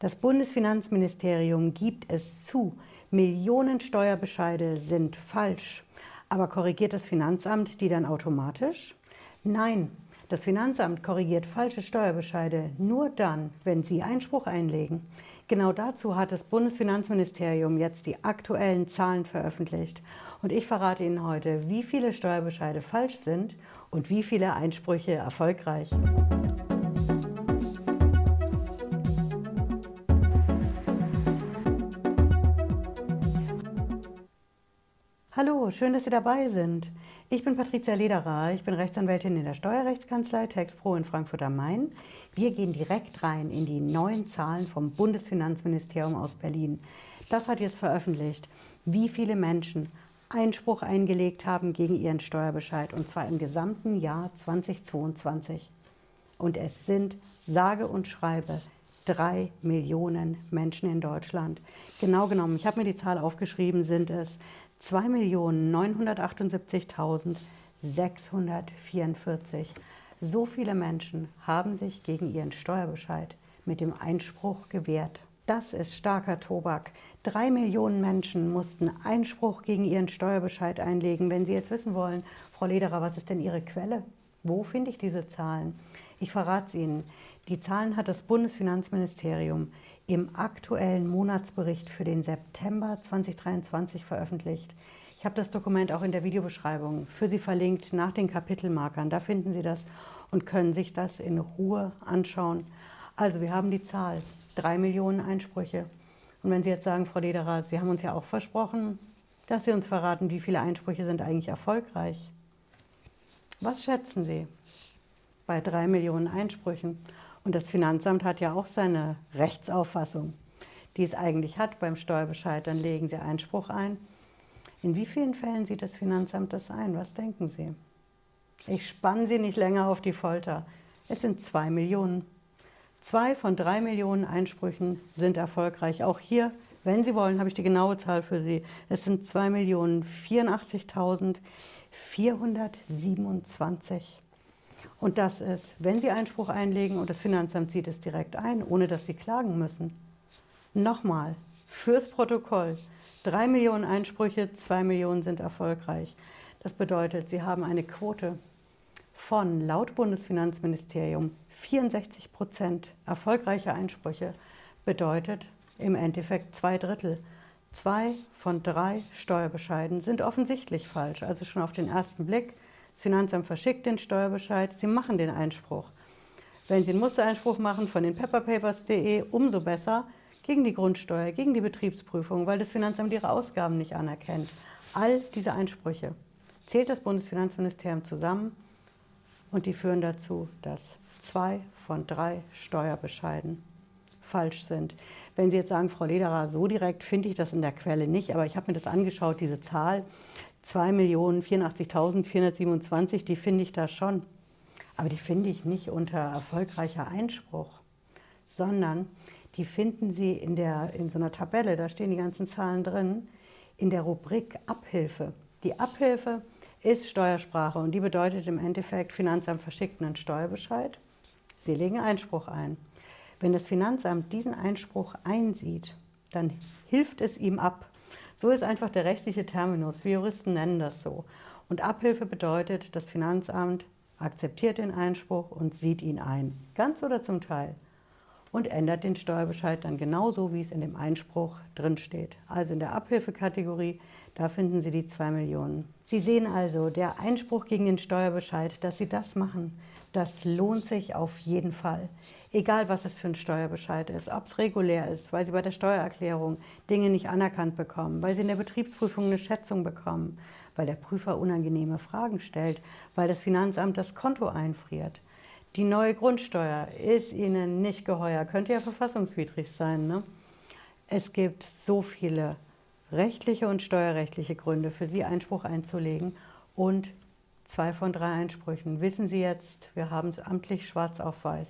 Das Bundesfinanzministerium gibt es zu, Millionen Steuerbescheide sind falsch. Aber korrigiert das Finanzamt die dann automatisch? Nein, das Finanzamt korrigiert falsche Steuerbescheide nur dann, wenn Sie Einspruch einlegen. Genau dazu hat das Bundesfinanzministerium jetzt die aktuellen Zahlen veröffentlicht. Und ich verrate Ihnen heute, wie viele Steuerbescheide falsch sind und wie viele Einsprüche erfolgreich. Hallo, schön, dass Sie dabei sind. Ich bin Patricia Lederer, ich bin Rechtsanwältin in der Steuerrechtskanzlei TaxPro in Frankfurt am Main. Wir gehen direkt rein in die neuen Zahlen vom Bundesfinanzministerium aus Berlin. Das hat jetzt veröffentlicht, wie viele Menschen Einspruch eingelegt haben gegen ihren Steuerbescheid und zwar im gesamten Jahr 2022. Und es sind sage und schreibe drei Millionen Menschen in Deutschland. Genau genommen, ich habe mir die Zahl aufgeschrieben, sind es 2.978.644. So viele Menschen haben sich gegen ihren Steuerbescheid mit dem Einspruch gewehrt. Das ist starker Tobak. Drei Millionen Menschen mussten Einspruch gegen ihren Steuerbescheid einlegen. Wenn Sie jetzt wissen wollen, Frau Lederer, was ist denn Ihre Quelle? Wo finde ich diese Zahlen? Ich verrate es Ihnen. Die Zahlen hat das Bundesfinanzministerium im aktuellen Monatsbericht für den September 2023 veröffentlicht. Ich habe das Dokument auch in der Videobeschreibung für Sie verlinkt nach den Kapitelmarkern. Da finden Sie das und können sich das in Ruhe anschauen. Also wir haben die Zahl, drei Millionen Einsprüche. Und wenn Sie jetzt sagen, Frau Lederer, Sie haben uns ja auch versprochen, dass Sie uns verraten, wie viele Einsprüche sind eigentlich erfolgreich. Was schätzen Sie bei drei Millionen Einsprüchen? Und das Finanzamt hat ja auch seine Rechtsauffassung, die es eigentlich hat beim Steuerbescheid. Dann legen Sie Einspruch ein. In wie vielen Fällen sieht das Finanzamt das ein? Was denken Sie? Ich spanne Sie nicht länger auf die Folter. Es sind zwei Millionen. Zwei von drei Millionen Einsprüchen sind erfolgreich. Auch hier, wenn Sie wollen, habe ich die genaue Zahl für Sie. Es sind 2.084.427. Und das ist, wenn Sie Einspruch einlegen und das Finanzamt sieht es direkt ein, ohne dass Sie klagen müssen. Nochmal, fürs Protokoll. Drei Millionen Einsprüche, zwei Millionen sind erfolgreich. Das bedeutet, Sie haben eine Quote von laut Bundesfinanzministerium 64 Prozent erfolgreicher Einsprüche. Bedeutet im Endeffekt zwei Drittel. Zwei von drei Steuerbescheiden sind offensichtlich falsch, also schon auf den ersten Blick das Finanzamt verschickt den Steuerbescheid, Sie machen den Einspruch. Wenn Sie einen Mustereinspruch machen von den pepperpapers.de, umso besser gegen die Grundsteuer, gegen die Betriebsprüfung, weil das Finanzamt Ihre Ausgaben nicht anerkennt. All diese Einsprüche zählt das Bundesfinanzministerium zusammen und die führen dazu, dass zwei von drei Steuerbescheiden falsch sind. Wenn Sie jetzt sagen, Frau Lederer, so direkt finde ich das in der Quelle nicht, aber ich habe mir das angeschaut, diese Zahl, 2.084.427, die finde ich da schon. Aber die finde ich nicht unter erfolgreicher Einspruch, sondern die finden Sie in, der, in so einer Tabelle, da stehen die ganzen Zahlen drin, in der Rubrik Abhilfe. Die Abhilfe ist Steuersprache und die bedeutet im Endeffekt, Finanzamt verschickt einen Steuerbescheid, Sie legen Einspruch ein. Wenn das Finanzamt diesen Einspruch einsieht, dann hilft es ihm ab, so ist einfach der rechtliche Terminus. Wir Juristen nennen das so. Und Abhilfe bedeutet, das Finanzamt akzeptiert den Einspruch und sieht ihn ein, ganz oder zum Teil, und ändert den Steuerbescheid dann genauso, wie es in dem Einspruch drinsteht. Also in der Abhilfekategorie, da finden Sie die 2 Millionen. Sie sehen also, der Einspruch gegen den Steuerbescheid, dass Sie das machen, das lohnt sich auf jeden Fall. Egal, was es für ein Steuerbescheid ist, ob es regulär ist, weil Sie bei der Steuererklärung Dinge nicht anerkannt bekommen, weil Sie in der Betriebsprüfung eine Schätzung bekommen, weil der Prüfer unangenehme Fragen stellt, weil das Finanzamt das Konto einfriert. Die neue Grundsteuer ist Ihnen nicht geheuer, könnte ja verfassungswidrig sein. Ne? Es gibt so viele rechtliche und steuerrechtliche Gründe für Sie Einspruch einzulegen und zwei von drei Einsprüchen. Wissen Sie jetzt, wir haben es amtlich schwarz auf weiß,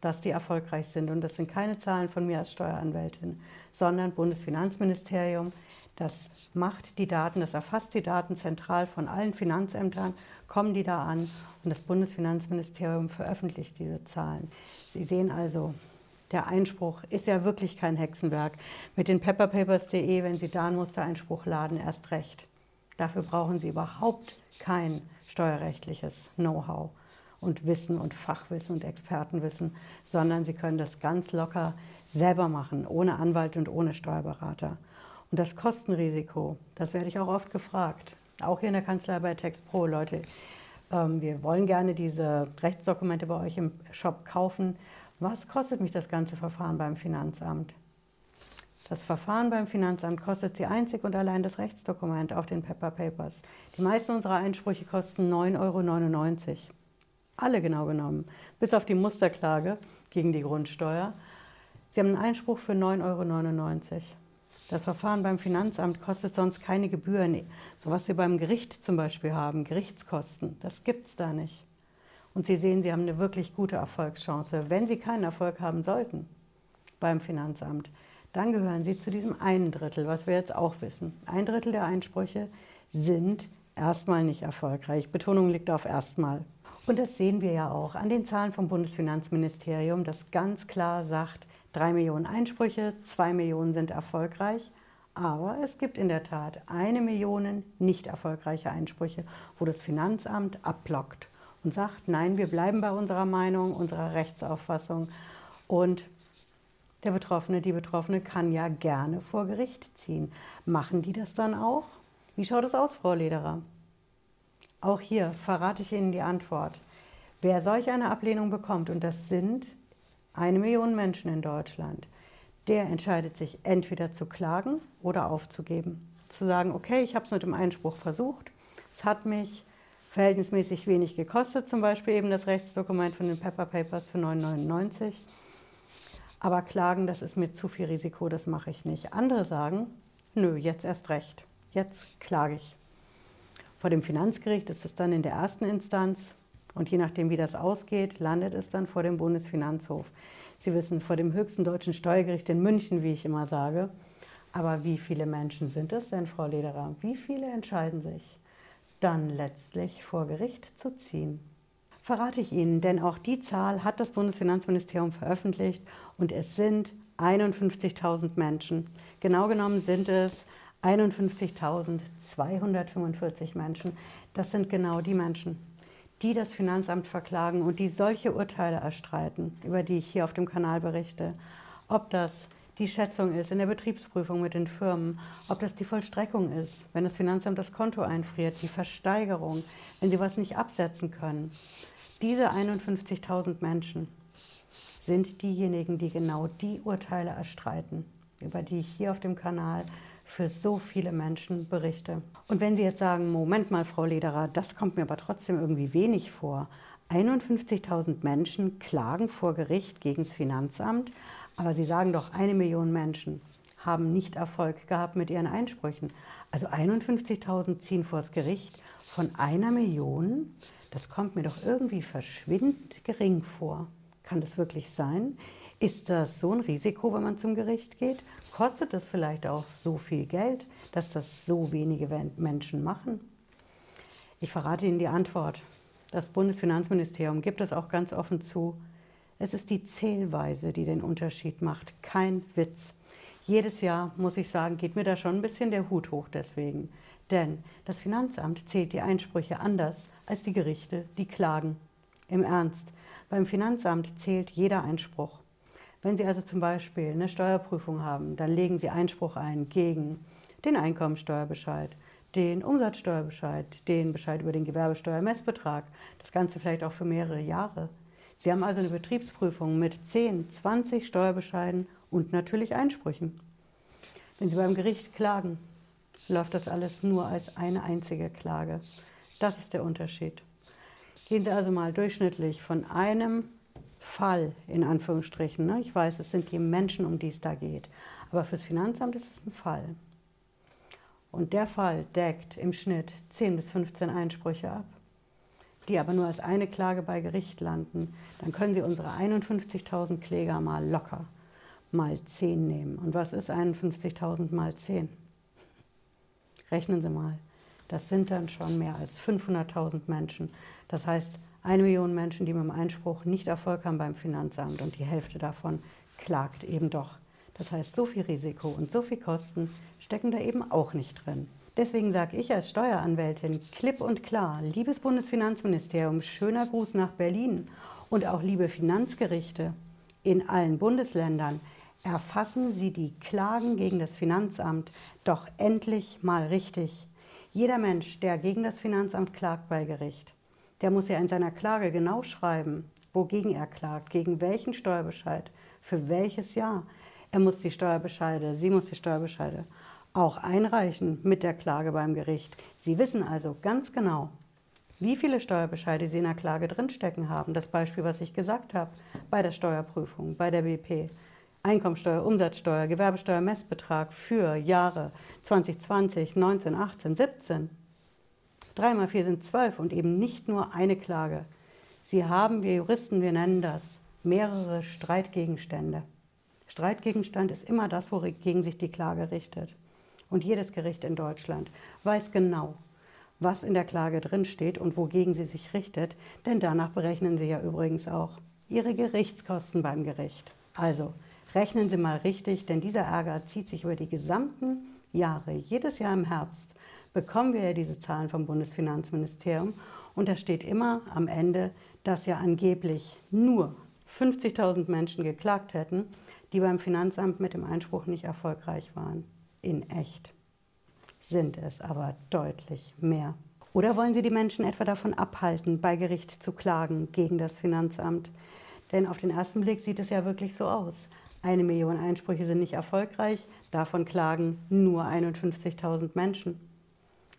dass die erfolgreich sind. Und das sind keine Zahlen von mir als Steueranwältin, sondern Bundesfinanzministerium. Das macht die Daten, das erfasst die Daten zentral von allen Finanzämtern, kommen die da an und das Bundesfinanzministerium veröffentlicht diese Zahlen. Sie sehen also, Der Einspruch ist ja wirklich kein Hexenwerk. Mit den pepperpapers.de, wenn Sie da einen Mustereinspruch laden, erst recht. Dafür brauchen Sie überhaupt kein steuerrechtliches Know-how und Wissen und Fachwissen und Expertenwissen, sondern Sie können das ganz locker selber machen, ohne Anwalt und ohne Steuerberater. Und das Kostenrisiko, das werde ich auch oft gefragt, auch hier in der Kanzlei bei TextPro, Leute, ähm, wir wollen gerne diese Rechtsdokumente bei euch im Shop kaufen. Was kostet mich das ganze Verfahren beim Finanzamt? Das Verfahren beim Finanzamt kostet Sie einzig und allein das Rechtsdokument auf den Pepper Papers. Die meisten unserer Einsprüche kosten 9,99 Euro. Alle genau genommen, bis auf die Musterklage gegen die Grundsteuer. Sie haben einen Einspruch für 9,99 Euro. Das Verfahren beim Finanzamt kostet sonst keine Gebühren. So was wir beim Gericht zum Beispiel haben, Gerichtskosten, das gibt es da nicht. Und Sie sehen, Sie haben eine wirklich gute Erfolgschance. Wenn Sie keinen Erfolg haben sollten beim Finanzamt, dann gehören Sie zu diesem einen Drittel, was wir jetzt auch wissen. Ein Drittel der Einsprüche sind erstmal nicht erfolgreich. Betonung liegt auf erstmal. Und das sehen wir ja auch an den Zahlen vom Bundesfinanzministerium, das ganz klar sagt, drei Millionen Einsprüche, zwei Millionen sind erfolgreich. Aber es gibt in der Tat eine Million nicht erfolgreiche Einsprüche, wo das Finanzamt abblockt und sagt, nein, wir bleiben bei unserer Meinung, unserer Rechtsauffassung. Und der Betroffene, die Betroffene kann ja gerne vor Gericht ziehen. Machen die das dann auch? Wie schaut es aus, Frau Lederer? Auch hier verrate ich Ihnen die Antwort. Wer solch eine Ablehnung bekommt, und das sind eine Million Menschen in Deutschland, der entscheidet sich entweder zu klagen oder aufzugeben. Zu sagen, okay, ich habe es mit dem Einspruch versucht, es hat mich verhältnismäßig wenig gekostet, zum Beispiel eben das Rechtsdokument von den Pepper Papers für 9,99. Aber klagen, das ist mir zu viel Risiko, das mache ich nicht. Andere sagen, nö, jetzt erst recht, jetzt klage ich. Vor dem Finanzgericht ist es dann in der ersten Instanz und je nachdem, wie das ausgeht, landet es dann vor dem Bundesfinanzhof. Sie wissen, vor dem höchsten deutschen Steuergericht in München, wie ich immer sage. Aber wie viele Menschen sind es denn, Frau Lederer? Wie viele entscheiden sich, dann letztlich vor Gericht zu ziehen? Verrate ich Ihnen, denn auch die Zahl hat das Bundesfinanzministerium veröffentlicht und es sind 51.000 Menschen. Genau genommen sind es 51.245 Menschen. Das sind genau die Menschen, die das Finanzamt verklagen und die solche Urteile erstreiten, über die ich hier auf dem Kanal berichte. Ob das die Schätzung ist in der Betriebsprüfung mit den Firmen, ob das die Vollstreckung ist, wenn das Finanzamt das Konto einfriert, die Versteigerung, wenn sie was nicht absetzen können. Diese 51.000 Menschen sind diejenigen, die genau die Urteile erstreiten, über die ich hier auf dem Kanal für so viele Menschen berichte. Und wenn Sie jetzt sagen, Moment mal, Frau Lederer, das kommt mir aber trotzdem irgendwie wenig vor. 51.000 Menschen klagen vor Gericht gegen das Finanzamt, aber Sie sagen doch, eine Million Menschen haben nicht Erfolg gehabt mit ihren Einsprüchen. Also 51.000 ziehen vor das Gericht von einer Million. Das kommt mir doch irgendwie verschwindend gering vor. Kann das wirklich sein? Ist das so ein Risiko, wenn man zum Gericht geht? Kostet es vielleicht auch so viel Geld, dass das so wenige Menschen machen? Ich verrate Ihnen die Antwort. Das Bundesfinanzministerium gibt es auch ganz offen zu. Es ist die Zählweise, die den Unterschied macht. Kein Witz. Jedes Jahr, muss ich sagen, geht mir da schon ein bisschen der Hut hoch deswegen. Denn das Finanzamt zählt die Einsprüche anders als die Gerichte, die klagen. Im Ernst, beim Finanzamt zählt jeder Einspruch. Wenn Sie also zum Beispiel eine Steuerprüfung haben, dann legen Sie Einspruch ein gegen den Einkommensteuerbescheid, den Umsatzsteuerbescheid, den Bescheid über den Gewerbesteuermessbetrag, das Ganze vielleicht auch für mehrere Jahre. Sie haben also eine Betriebsprüfung mit 10, 20 Steuerbescheiden und natürlich Einsprüchen. Wenn Sie beim Gericht klagen, läuft das alles nur als eine einzige Klage. Das ist der Unterschied. Gehen Sie also mal durchschnittlich von einem Fall, in Anführungsstrichen. Ne? Ich weiß, es sind die Menschen, um die es da geht. Aber fürs Finanzamt ist es ein Fall. Und der Fall deckt im Schnitt 10 bis 15 Einsprüche ab, die aber nur als eine Klage bei Gericht landen. Dann können Sie unsere 51.000 Kläger mal locker mal 10 nehmen. Und was ist 51.000 mal 10? Rechnen Sie mal. Das sind dann schon mehr als 500.000 Menschen. Das heißt, eine Million Menschen, die mit dem Einspruch nicht Erfolg haben beim Finanzamt und die Hälfte davon klagt eben doch. Das heißt, so viel Risiko und so viel Kosten stecken da eben auch nicht drin. Deswegen sage ich als Steueranwältin klipp und klar, liebes Bundesfinanzministerium, schöner Gruß nach Berlin und auch liebe Finanzgerichte in allen Bundesländern, erfassen Sie die Klagen gegen das Finanzamt doch endlich mal richtig. Jeder Mensch, der gegen das Finanzamt klagt bei Gericht, der muss ja in seiner Klage genau schreiben, wogegen er klagt, gegen welchen Steuerbescheid, für welches Jahr. Er muss die Steuerbescheide, sie muss die Steuerbescheide auch einreichen mit der Klage beim Gericht. Sie wissen also ganz genau, wie viele Steuerbescheide Sie in der Klage drinstecken haben. Das Beispiel, was ich gesagt habe, bei der Steuerprüfung, bei der BP. Einkommensteuer, Umsatzsteuer, Gewerbesteuer, Messbetrag für Jahre 2020, 19, 18, 17. 3 mal 4 sind 12 und eben nicht nur eine Klage. Sie haben, wir Juristen, wir nennen das, mehrere Streitgegenstände. Streitgegenstand ist immer das, wogegen sich die Klage richtet. Und jedes Gericht in Deutschland weiß genau, was in der Klage drinsteht und wogegen sie sich richtet, denn danach berechnen sie ja übrigens auch ihre Gerichtskosten beim Gericht. Also rechnen Sie mal richtig, denn dieser Ärger zieht sich über die gesamten Jahre. Jedes Jahr im Herbst bekommen wir ja diese Zahlen vom Bundesfinanzministerium und da steht immer am Ende, dass ja angeblich nur 50.000 Menschen geklagt hätten, die beim Finanzamt mit dem Einspruch nicht erfolgreich waren in echt sind es aber deutlich mehr. Oder wollen Sie die Menschen etwa davon abhalten, bei Gericht zu klagen gegen das Finanzamt? Denn auf den ersten Blick sieht es ja wirklich so aus. Eine Million Einsprüche sind nicht erfolgreich, davon klagen nur 51.000 Menschen.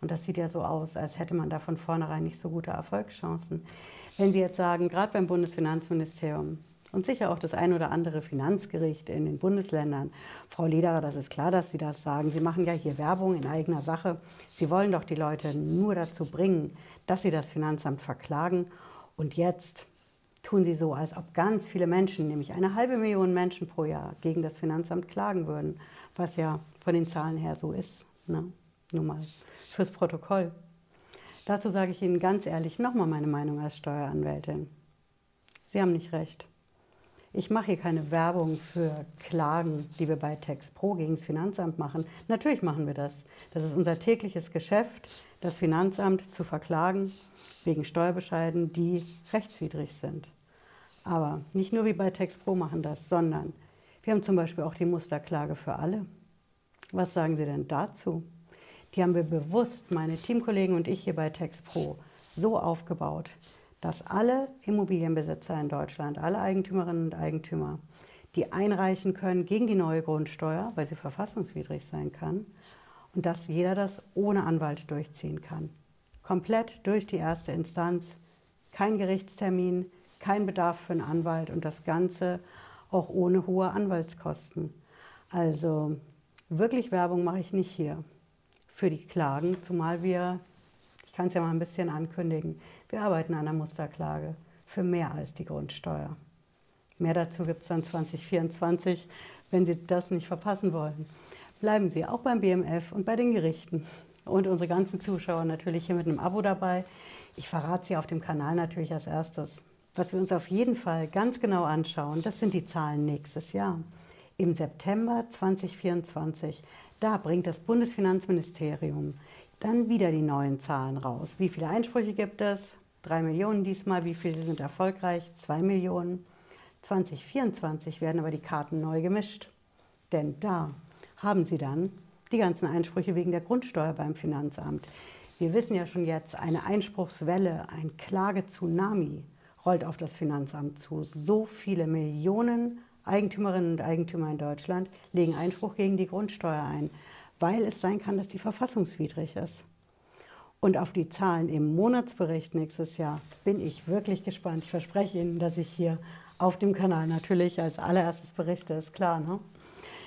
Und das sieht ja so aus, als hätte man da von vornherein nicht so gute Erfolgschancen. Wenn Sie jetzt sagen, gerade beim Bundesfinanzministerium, und sicher auch das ein oder andere Finanzgericht in den Bundesländern. Frau Lederer, das ist klar, dass Sie das sagen. Sie machen ja hier Werbung in eigener Sache. Sie wollen doch die Leute nur dazu bringen, dass sie das Finanzamt verklagen. Und jetzt tun Sie so, als ob ganz viele Menschen, nämlich eine halbe Million Menschen pro Jahr, gegen das Finanzamt klagen würden, was ja von den Zahlen her so ist. Ne? Nur mal fürs Protokoll. Dazu sage ich Ihnen ganz ehrlich nochmal meine Meinung als Steueranwältin. Sie haben nicht recht. Ich mache hier keine Werbung für Klagen, die wir bei TextPro gegen das Finanzamt machen. Natürlich machen wir das. Das ist unser tägliches Geschäft, das Finanzamt zu verklagen wegen Steuerbescheiden, die rechtswidrig sind. Aber nicht nur wie bei TextPro machen das, sondern wir haben zum Beispiel auch die Musterklage für alle. Was sagen Sie denn dazu? Die haben wir bewusst, meine Teamkollegen und ich hier bei TextPro, so aufgebaut, dass alle Immobilienbesitzer in Deutschland, alle Eigentümerinnen und Eigentümer, die einreichen können gegen die neue Grundsteuer, weil sie verfassungswidrig sein kann, und dass jeder das ohne Anwalt durchziehen kann. Komplett durch die erste Instanz, kein Gerichtstermin, kein Bedarf für einen Anwalt und das Ganze auch ohne hohe Anwaltskosten. Also wirklich Werbung mache ich nicht hier für die Klagen, zumal wir kann es ja mal ein bisschen ankündigen. Wir arbeiten an einer Musterklage für mehr als die Grundsteuer. Mehr dazu gibt es dann 2024, wenn Sie das nicht verpassen wollen. Bleiben Sie auch beim BMF und bei den Gerichten und unsere ganzen Zuschauer natürlich hier mit einem Abo dabei. Ich verrate Sie auf dem Kanal natürlich als erstes. Was wir uns auf jeden Fall ganz genau anschauen, das sind die Zahlen nächstes Jahr. Im September 2024, da bringt das Bundesfinanzministerium dann wieder die neuen Zahlen raus. Wie viele Einsprüche gibt es? Drei Millionen diesmal. Wie viele sind erfolgreich? Zwei Millionen. 2024 werden aber die Karten neu gemischt. Denn da haben Sie dann die ganzen Einsprüche wegen der Grundsteuer beim Finanzamt. Wir wissen ja schon jetzt, eine Einspruchswelle, ein Klage-Tsunami rollt auf das Finanzamt zu. So viele Millionen Eigentümerinnen und Eigentümer in Deutschland legen Einspruch gegen die Grundsteuer ein weil es sein kann, dass die verfassungswidrig ist. Und auf die Zahlen im Monatsbericht nächstes Jahr bin ich wirklich gespannt. Ich verspreche Ihnen, dass ich hier auf dem Kanal natürlich als allererstes berichte, ist klar. Ne?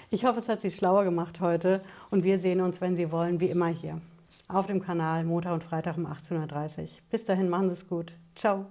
Ich hoffe, es hat Sie schlauer gemacht heute und wir sehen uns, wenn Sie wollen, wie immer hier auf dem Kanal Montag und Freitag um 18.30 Uhr. Bis dahin, machen Sie es gut. Ciao.